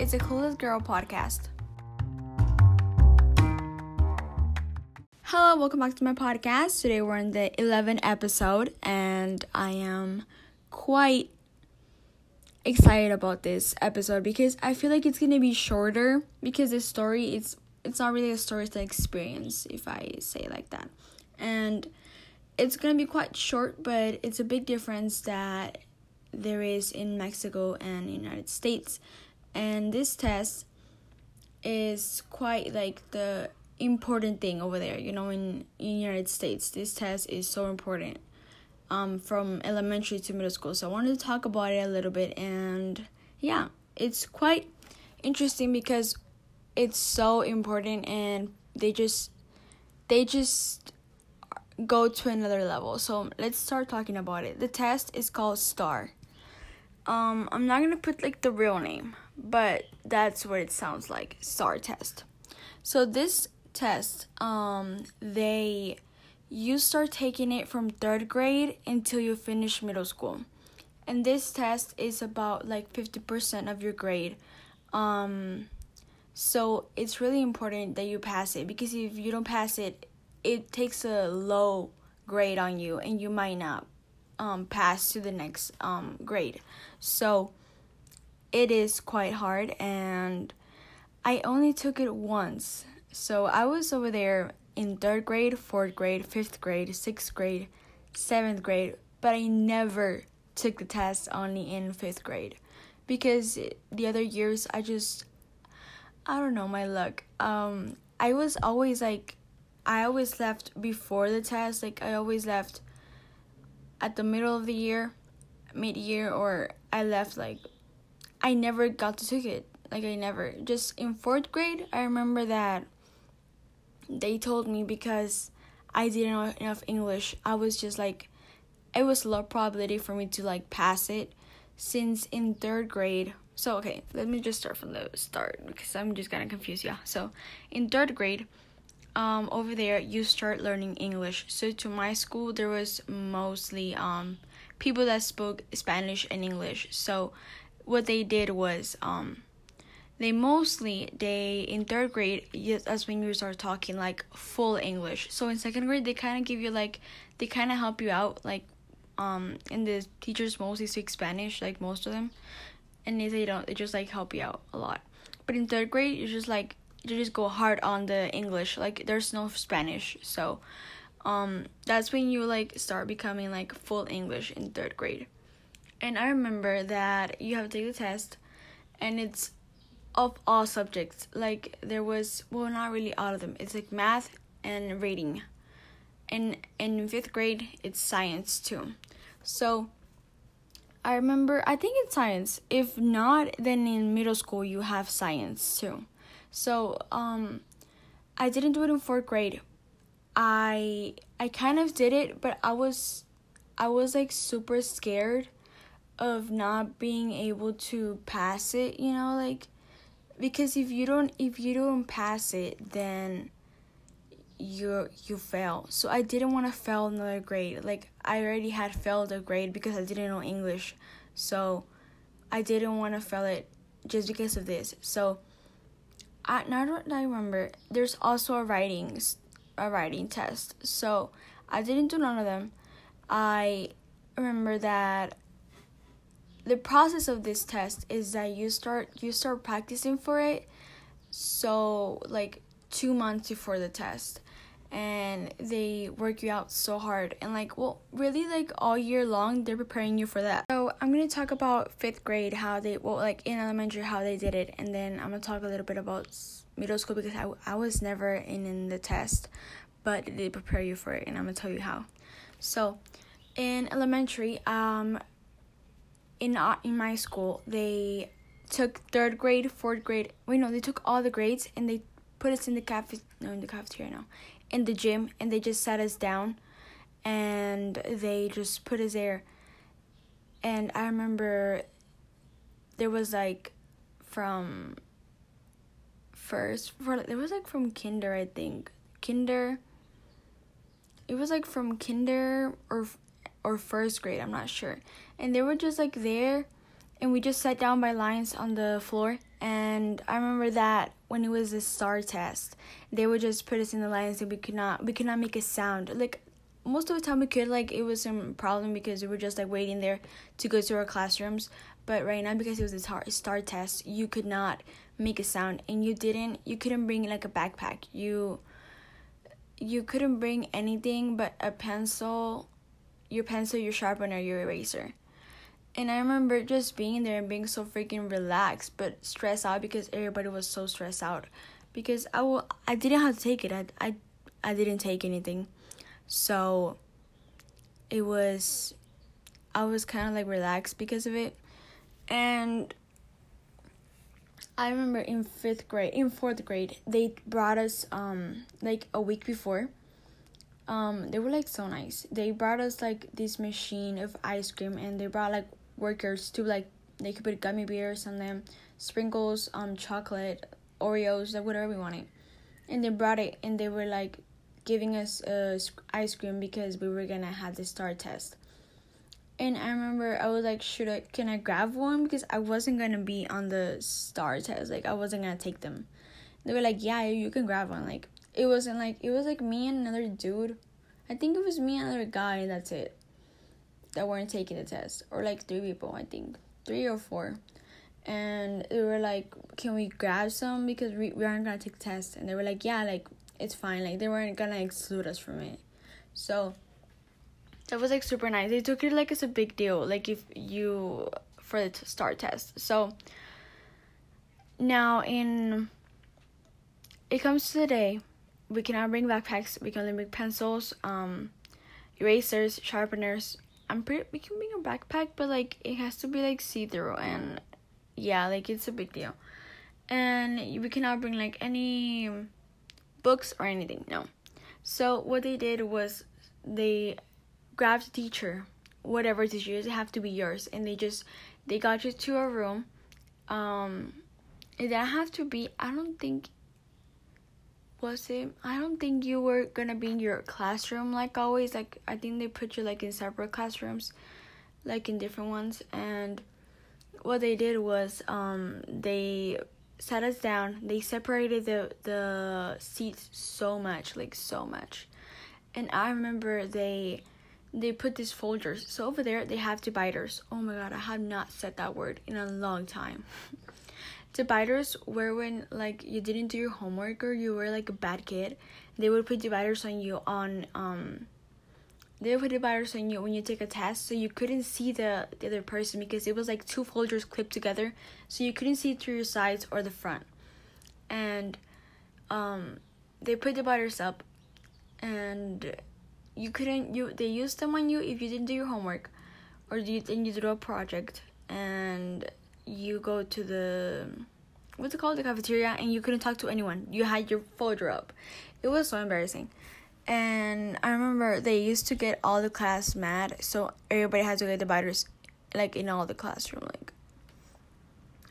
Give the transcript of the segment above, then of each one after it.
It's a Clueless Girl podcast. Hello, welcome back to my podcast. Today we're in the 11th episode, and I am quite excited about this episode because I feel like it's gonna be shorter because the story it's it's not really a story, it's an experience if I say like that. And it's gonna be quite short, but it's a big difference that there is in Mexico and United States. And this test is quite like the important thing over there, you know, in, in United States. This test is so important um, from elementary to middle school. So I wanted to talk about it a little bit, and yeah, it's quite interesting because it's so important, and they just they just go to another level. So let's start talking about it. The test is called STAR. Um, I'm not gonna put like the real name, but that's what it sounds like. STAR test. So this test, um, they you start taking it from third grade until you finish middle school. And this test is about like 50% of your grade. Um, so it's really important that you pass it because if you don't pass it, it takes a low grade on you and you might not um, pass to the next um, grade. So it is quite hard and I only took it once. So I was over there in third grade, fourth grade, fifth grade, sixth grade, seventh grade, but I never took the test only in fifth grade because the other years I just I don't know my luck. Um, I was always like I always left before the test. Like I always left at the middle of the year, mid year, or I left like I never got to take it. Like I never just in fourth grade. I remember that they told me because I didn't know enough English. I was just like, it was low probability for me to like pass it, since in third grade. So okay, let me just start from the start because I'm just gonna confuse you. So in third grade, um, over there you start learning English. So to my school there was mostly um people that spoke Spanish and English. So what they did was um they mostly they in third grade that's when you start talking like full english so in second grade they kind of give you like they kind of help you out like um and the teachers mostly speak spanish like most of them and if they don't they just like help you out a lot but in third grade you just like you just go hard on the english like there's no spanish so um that's when you like start becoming like full english in third grade and i remember that you have to take the test and it's of all subjects. Like there was well not really all of them. It's like math and reading. And in fifth grade it's science too. So I remember I think it's science. If not, then in middle school you have science too. So um I didn't do it in fourth grade. I I kind of did it, but I was I was like super scared of not being able to pass it, you know, like because if you don't if you don't pass it then you you fail. So i didn't want to fail another grade. Like i already had failed a grade because i didn't know english. So i didn't want to fail it just because of this. So That i remember. There's also a writing a writing test. So i didn't do none of them. I remember that the process of this test is that you start you start practicing for it so like 2 months before the test and they work you out so hard and like well really like all year long they're preparing you for that so i'm going to talk about fifth grade how they well like in elementary how they did it and then i'm going to talk a little bit about middle school because i, I was never in, in the test but they prepare you for it and i'm going to tell you how so in elementary um in uh, in my school they took third grade, fourth grade. Wait, no, they took all the grades and they put us in the cafe. No, in the cafeteria now, in the gym, and they just sat us down, and they just put us there. And I remember there was like from first for there was like from kinder I think kinder. It was like from kinder or or first grade, I'm not sure. And they were just like there and we just sat down by lines on the floor And I remember that when it was a star test, they would just put us in the lines and we could not we could not make a sound. Like most of the time we could like it was some problem because we were just like waiting there to go to our classrooms. But right now because it was a star test, you could not make a sound and you didn't you couldn't bring like a backpack. You you couldn't bring anything but a pencil, your pencil, your sharpener, your eraser. And I remember just being there and being so freaking relaxed but stressed out because everybody was so stressed out. Because I will, I didn't have to take it. I, I, I didn't take anything. So it was, I was kind of like relaxed because of it. And I remember in fifth grade, in fourth grade, they brought us um like a week before. Um, they were like so nice. They brought us like this machine of ice cream, and they brought like workers to like they could put gummy bears on them, sprinkles, um, chocolate, Oreos, like whatever we wanted. And they brought it, and they were like giving us uh, ice cream because we were gonna have the star test. And I remember I was like, should I can I grab one because I wasn't gonna be on the star test, like I wasn't gonna take them. They were like, yeah, you can grab one. Like it wasn't like it was like me and another dude. I think it was me and another guy. That's it that weren't taking the test, or like three people, I think, three or four. And they were like, "Can we grab some because we, we aren't gonna take the test?" And they were like, "Yeah, like it's fine. Like they weren't gonna exclude us from it." So that was like super nice. They took it like it's a big deal, like if you for the star test. So now in it comes to the day we cannot bring backpacks. We can only bring pencils, um, erasers, sharpeners, I'm pretty we can bring a backpack, but like it has to be like see through and yeah, like it's a big deal. And we cannot bring like any books or anything. No. So what they did was they grabbed a teacher, whatever teacher is, it have to be yours, and they just they got you to a room. Um, it didn't have to be. I don't think was it? I don't think you were gonna be in your classroom like always like i think they put you like in separate classrooms like in different ones and what they did was um they sat us down they separated the the seats so much like so much. And i remember they they put these folders so over there they have dividers. Oh my god i have not said that word in a long time dividers were when like you didn't do your homework or you were like a bad kid they would put dividers on you on um they would put dividers on you when you take a test so you couldn't see the, the other person because it was like two folders clipped together so you couldn't see through your sides or the front. And um they put dividers up and you couldn't you they used them on you if you didn't do your homework or you didn't do a project. And you go to the what's it called? The cafeteria and you couldn't talk to anyone. You had your folder up. It was so embarrassing. And i remember they used to get all the class mad so everybody had to get dividers like in all the classroom like.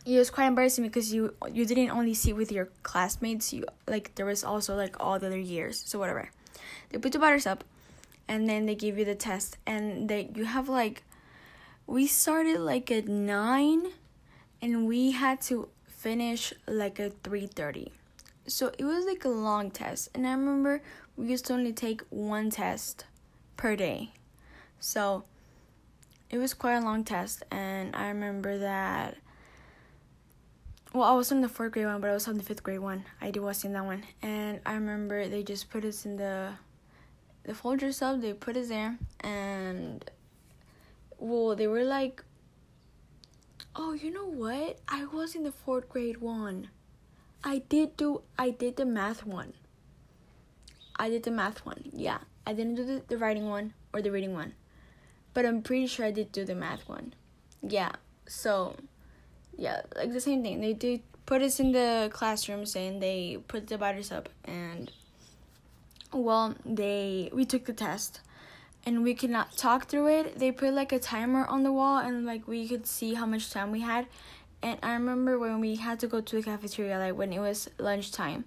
It was quite embarrassing because you you didn't only see with your classmates you like there was also like all the other years so whatever. They put the dividers up and then they give you the test and they you have like we started like at nine and we had to finish like at 3:30. So it was like a long test and I remember we used to only take one test per day. So it was quite a long test and I remember that well, I was in the fourth grade one, but I was on the fifth grade one. I did was in that one, and I remember they just put us in the the folders up. They put us there, and well, they were like Oh, you know what? I was in the fourth grade one. I did do I did the math one. I did the math one. Yeah. I didn't do the, the writing one or the reading one. But I'm pretty sure I did do the math one. Yeah. So yeah, like the same thing. They did put us in the classroom saying they put the dividers up and well they we took the test and we could not talk through it. They put like a timer on the wall and like we could see how much time we had. And I remember when we had to go to the cafeteria, like when it was lunchtime,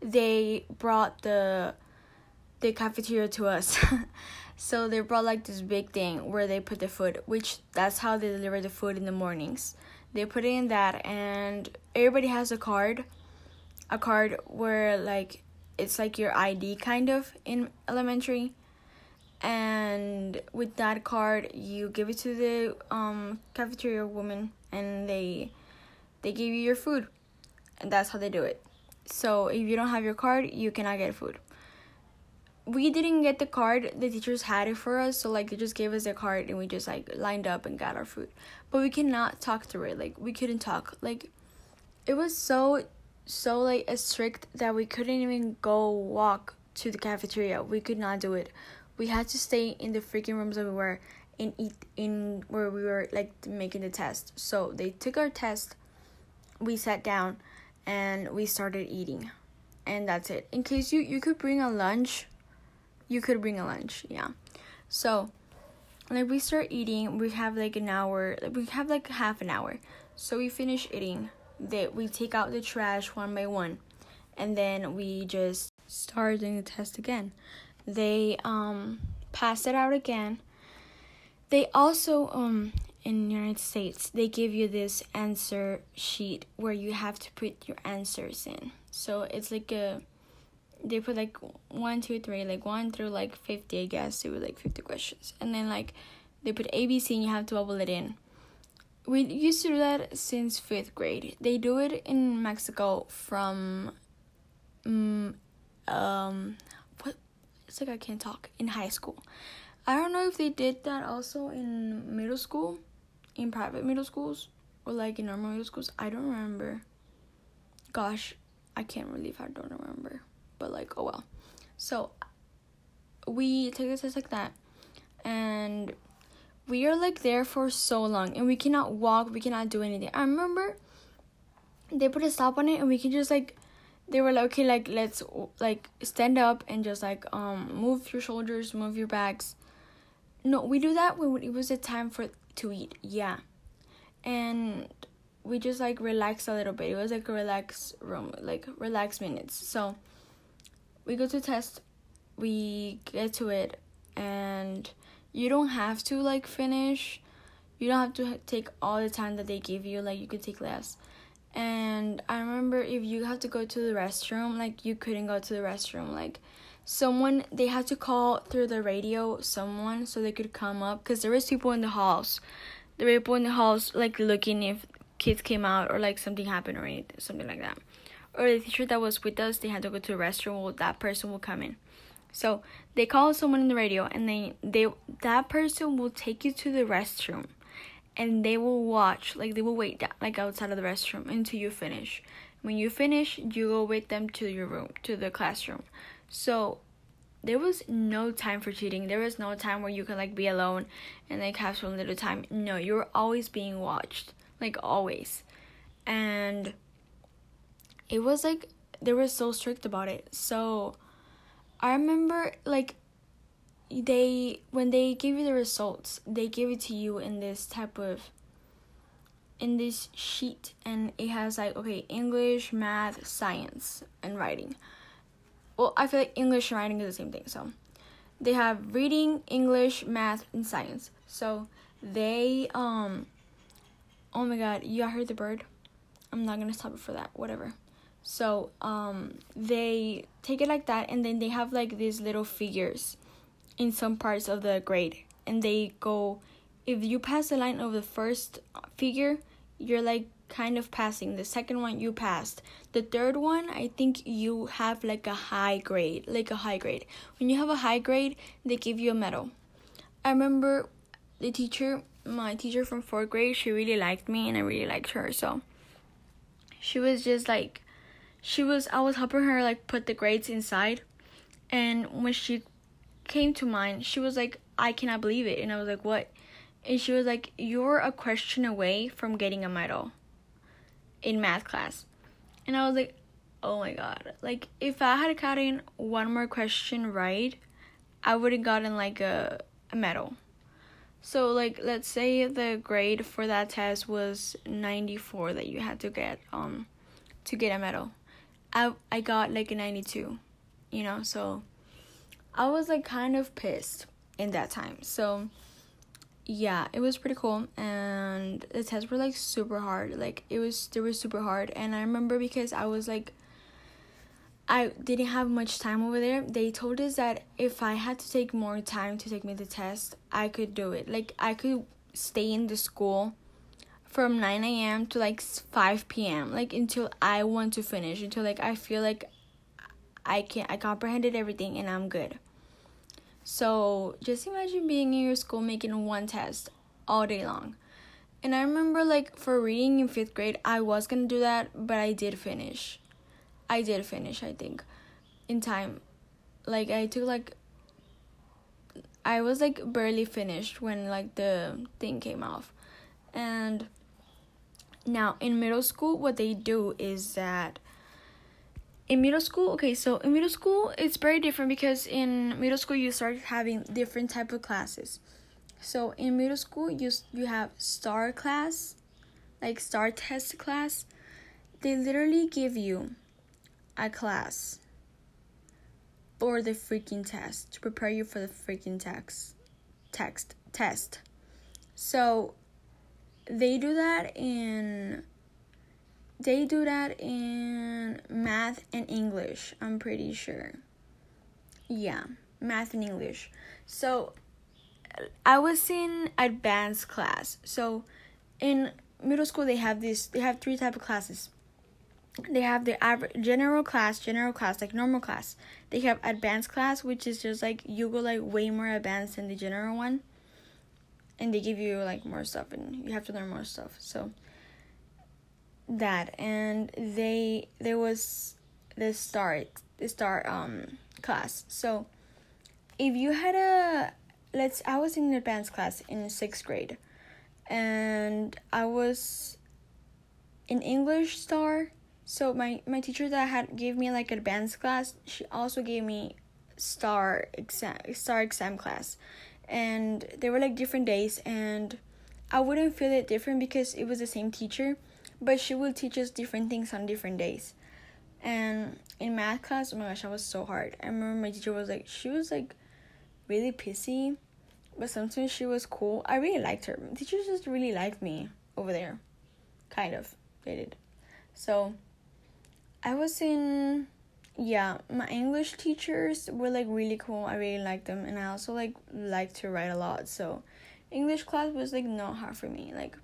they brought the the cafeteria to us. so they brought like this big thing where they put the food, which that's how they deliver the food in the mornings. they put it in that and everybody has a card a card where like it's like your id kind of in elementary and with that card you give it to the um, cafeteria woman and they they give you your food. And that's how they do it. So if you don't have your card you cannot get food. We didn't get the card. The teachers had it for us. So like they just gave us the card and we just like lined up and got our food. But we cannot talk through it. Like we couldn't talk. Like it was so so like strict that we couldn't even go walk to the cafeteria. We could not do it we had to stay in the freaking rooms that we were and eat in where we were like making the test. So they took our test we sat down and we started eating. And that's it. In case you you could bring a lunch you could bring a lunch yeah. So like we start eating we have like an hour we have like half an hour. So we finish eating. That we take out the trash one by one. And then we just start doing the test again they um pass it out again they also um in the United States they give you this answer sheet where you have to put your answers in so it's like a they put like one, two, three, like one through like fifty, I guess. It was like fifty questions, and then like they put ABC and you have to bubble it in. We used to do that since fifth grade. They do it in Mexico from, um, um, what? It's like I can't talk in high school. I don't know if they did that also in middle school, in private middle schools, or like in normal middle schools. I don't remember. Gosh, I can't believe I don't remember but like oh well. So we take a test like that and we are like there for so long and we cannot walk, we cannot do anything. I remember they put a stop on it and we can just like they were like okay like let's like stand up and just like um move your shoulders, move your backs. No, we do that when it was a time for to eat. Yeah. And we just like relax a little bit. It was like a relax room, like relax minutes. So we go to test, we get to it, and you don't have to like finish. You don't have to take all the time that they give you. Like you could take less. And I remember if you have to go to the restroom, like you couldn't go to the restroom. Like someone they had to call through the radio someone so they could come up because there was people in the halls. There were people in the halls like looking if kids came out or like something happened or anything, something like that or the teacher that was with us, they had to go to the restroom. Well, that person will come in. So they call someone in the radio, and they they that person will take you to the restroom, and they will watch like they will wait down, like outside of the restroom until you finish. When you finish, you go with them to your room, to the classroom. So there was no time for cheating. There was no time where you could like be alone and like have some little time. No, you were always being watched, like always, and it was like they were so strict about it. So I remember like they when they give you the results, they give it to you in this type of in this sheet and it has like okay, English, math, science, and writing. Well, I feel like English and writing is the same thing. So they have reading, English, math, and science. So they um oh my god, you heard the bird? I'm not gonna stop it for that. Whatever. So um, they take it like that, and then they have like these little figures in some parts of the grade, and they go. If you pass the line of the first figure, you're like kind of passing. The second one you passed. The third one, I think you have like a high grade, like a high grade. When you have a high grade, they give you a medal. I remember the teacher, my teacher from fourth grade, she really liked me and I really liked her. So she was just like she was I was helping her like put the grades inside and when she came to mind. she was like I cannot believe it. And I was like what? And she was like you're a question away from getting a medal in math class. And I was like oh my god. Like if I had gotten one more question right I would have gotten like a, a medal. So like let's say the grade for that test was 94 that you had to get um to get a medal. I I got like a 92, you know, so I was like kind of pissed in that time. So yeah, it was pretty cool and the tests were like super hard. Like it was they were super hard and I remember because I was like I didn't have much time over there. They told us that if I had to take more time to take me the test, I could do it. Like I could stay in the school from 9 a.m. to like 5 p.m. like until I want to finish until like I feel like I can I comprehended everything and I'm good. So just imagine being in your school making one test all day long. And I remember like for reading in fifth grade, I was gonna do that, but I did finish. I did finish, I think, in time. Like I took like I was like barely finished when like the thing came off. And now in middle school what they do is that in middle school okay so in middle school it's very different because in middle school you start having different type of classes. So in middle school you you have star class like star test class. They literally give you a class for the freaking test to prepare you for the freaking text text test. So they do that in they do that in math and English, I'm pretty sure. Yeah, math and English. So I was in advanced class. So in middle school they have this they have three type of classes. They have the average general class, general class, like normal class. They have advanced class, which is just like you go like way more advanced than the general one. And they give you like more stuff and you have to learn more stuff. So that and they there was the start the start um class. So if you had a let's i was in advanced class in sixth grade and i was an english star. So my my teacher that had gave me like advanced class she also gave me star exam star exam class. And they were like different days and i wouldn't feel it different because it was the same teacher but she would teach us different things on different days. And in math class, oh my gosh, that was so hard. I remember my teacher was like, she was like really pissy, but sometimes she was cool. I really liked her. Teachers just really liked me over there. Kind of. They did. So, I was in, yeah, my English teachers were like really cool. I really liked them. And I also like liked to write a lot. So, English class was like not hard for me. Like,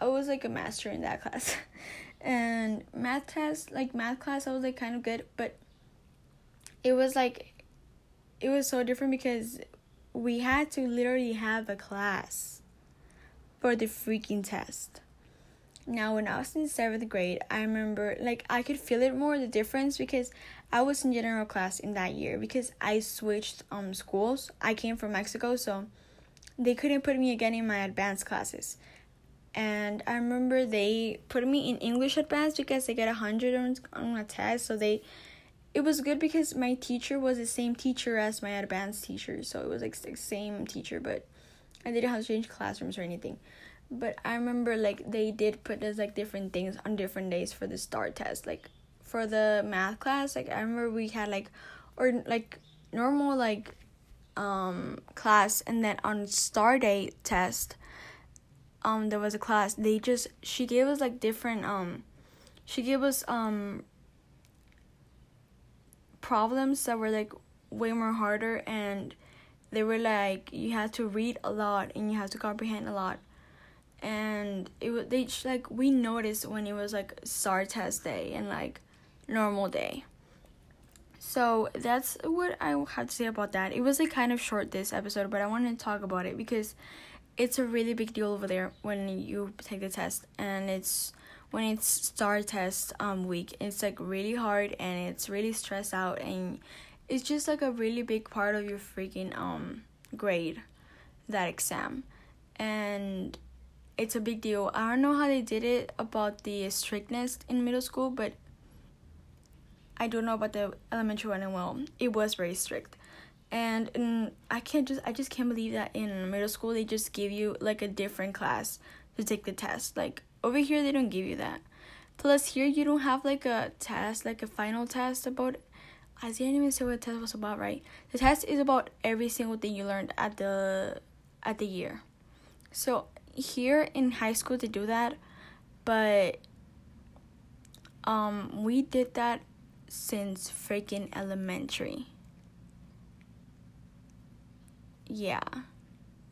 I was like a master in that class. and math test, like math class, I was like kind of good, but it was like it was so different because we had to literally have a class for the freaking test. Now, when I was in seventh grade, I remember like I could feel it more the difference because I was in general class in that year because I switched um schools. I came from Mexico, so they couldn't put me again in my advanced classes and I remember they put me in English advanced because I got a hundred on, on a test. So they, it was good because my teacher was the same teacher as my advanced teacher, so it was like the same teacher, but I didn't have to change classrooms or anything. But I remember like they did put us like different things on different days for the STAR test. Like for the math class, like I remember we had like, or like normal like, um class, and then on STAR day test um there was a class they just she gave us like different um she gave us um problems that were like way more harder and they were like you had to read a lot and you had to comprehend a lot and it was they like we noticed when it was like STAR test day and like normal day so that's what I have to say about that. It was like kind of short this episode, but I wanted to talk about it because it's a really big deal over there when you take the test and it's when it's STAR test um week it's like really hard and it's really stressed out and it's just like a really big part of your freaking um grade that exam. And it's a big deal. I don't know how they did it about the strictness in middle school but i don't know about the elementary one and well it was very strict and, and I can't just I just can't believe that in middle school they just give you like a different class to take the test. Like over here they don't give you that. Plus here you don't have like a test, like a final test about I didn't even say what the test was about, right? The test is about every single thing you learned at the at the year. So here in high school they do that, but um we did that since freaking elementary. Yeah.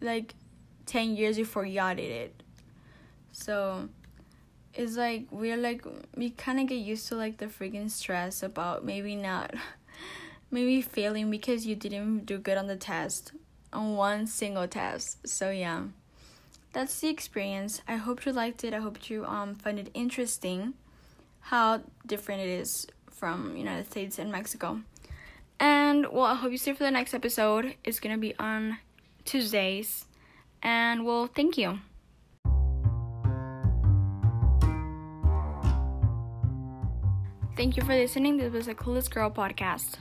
Like 10 years before y'all did it. So it's like we're like we kind of get used to like the freaking stress about maybe not maybe failing because you didn't do good on the test on one single test. So yeah. That's the experience. I hope you liked it. I hope you um find it interesting how different it is from United States and Mexico. And well, I hope you stay for the next episode. It's to be on Tuesdays. And well, thank you. Thank you for listening. This was a Clueless Girl podcast.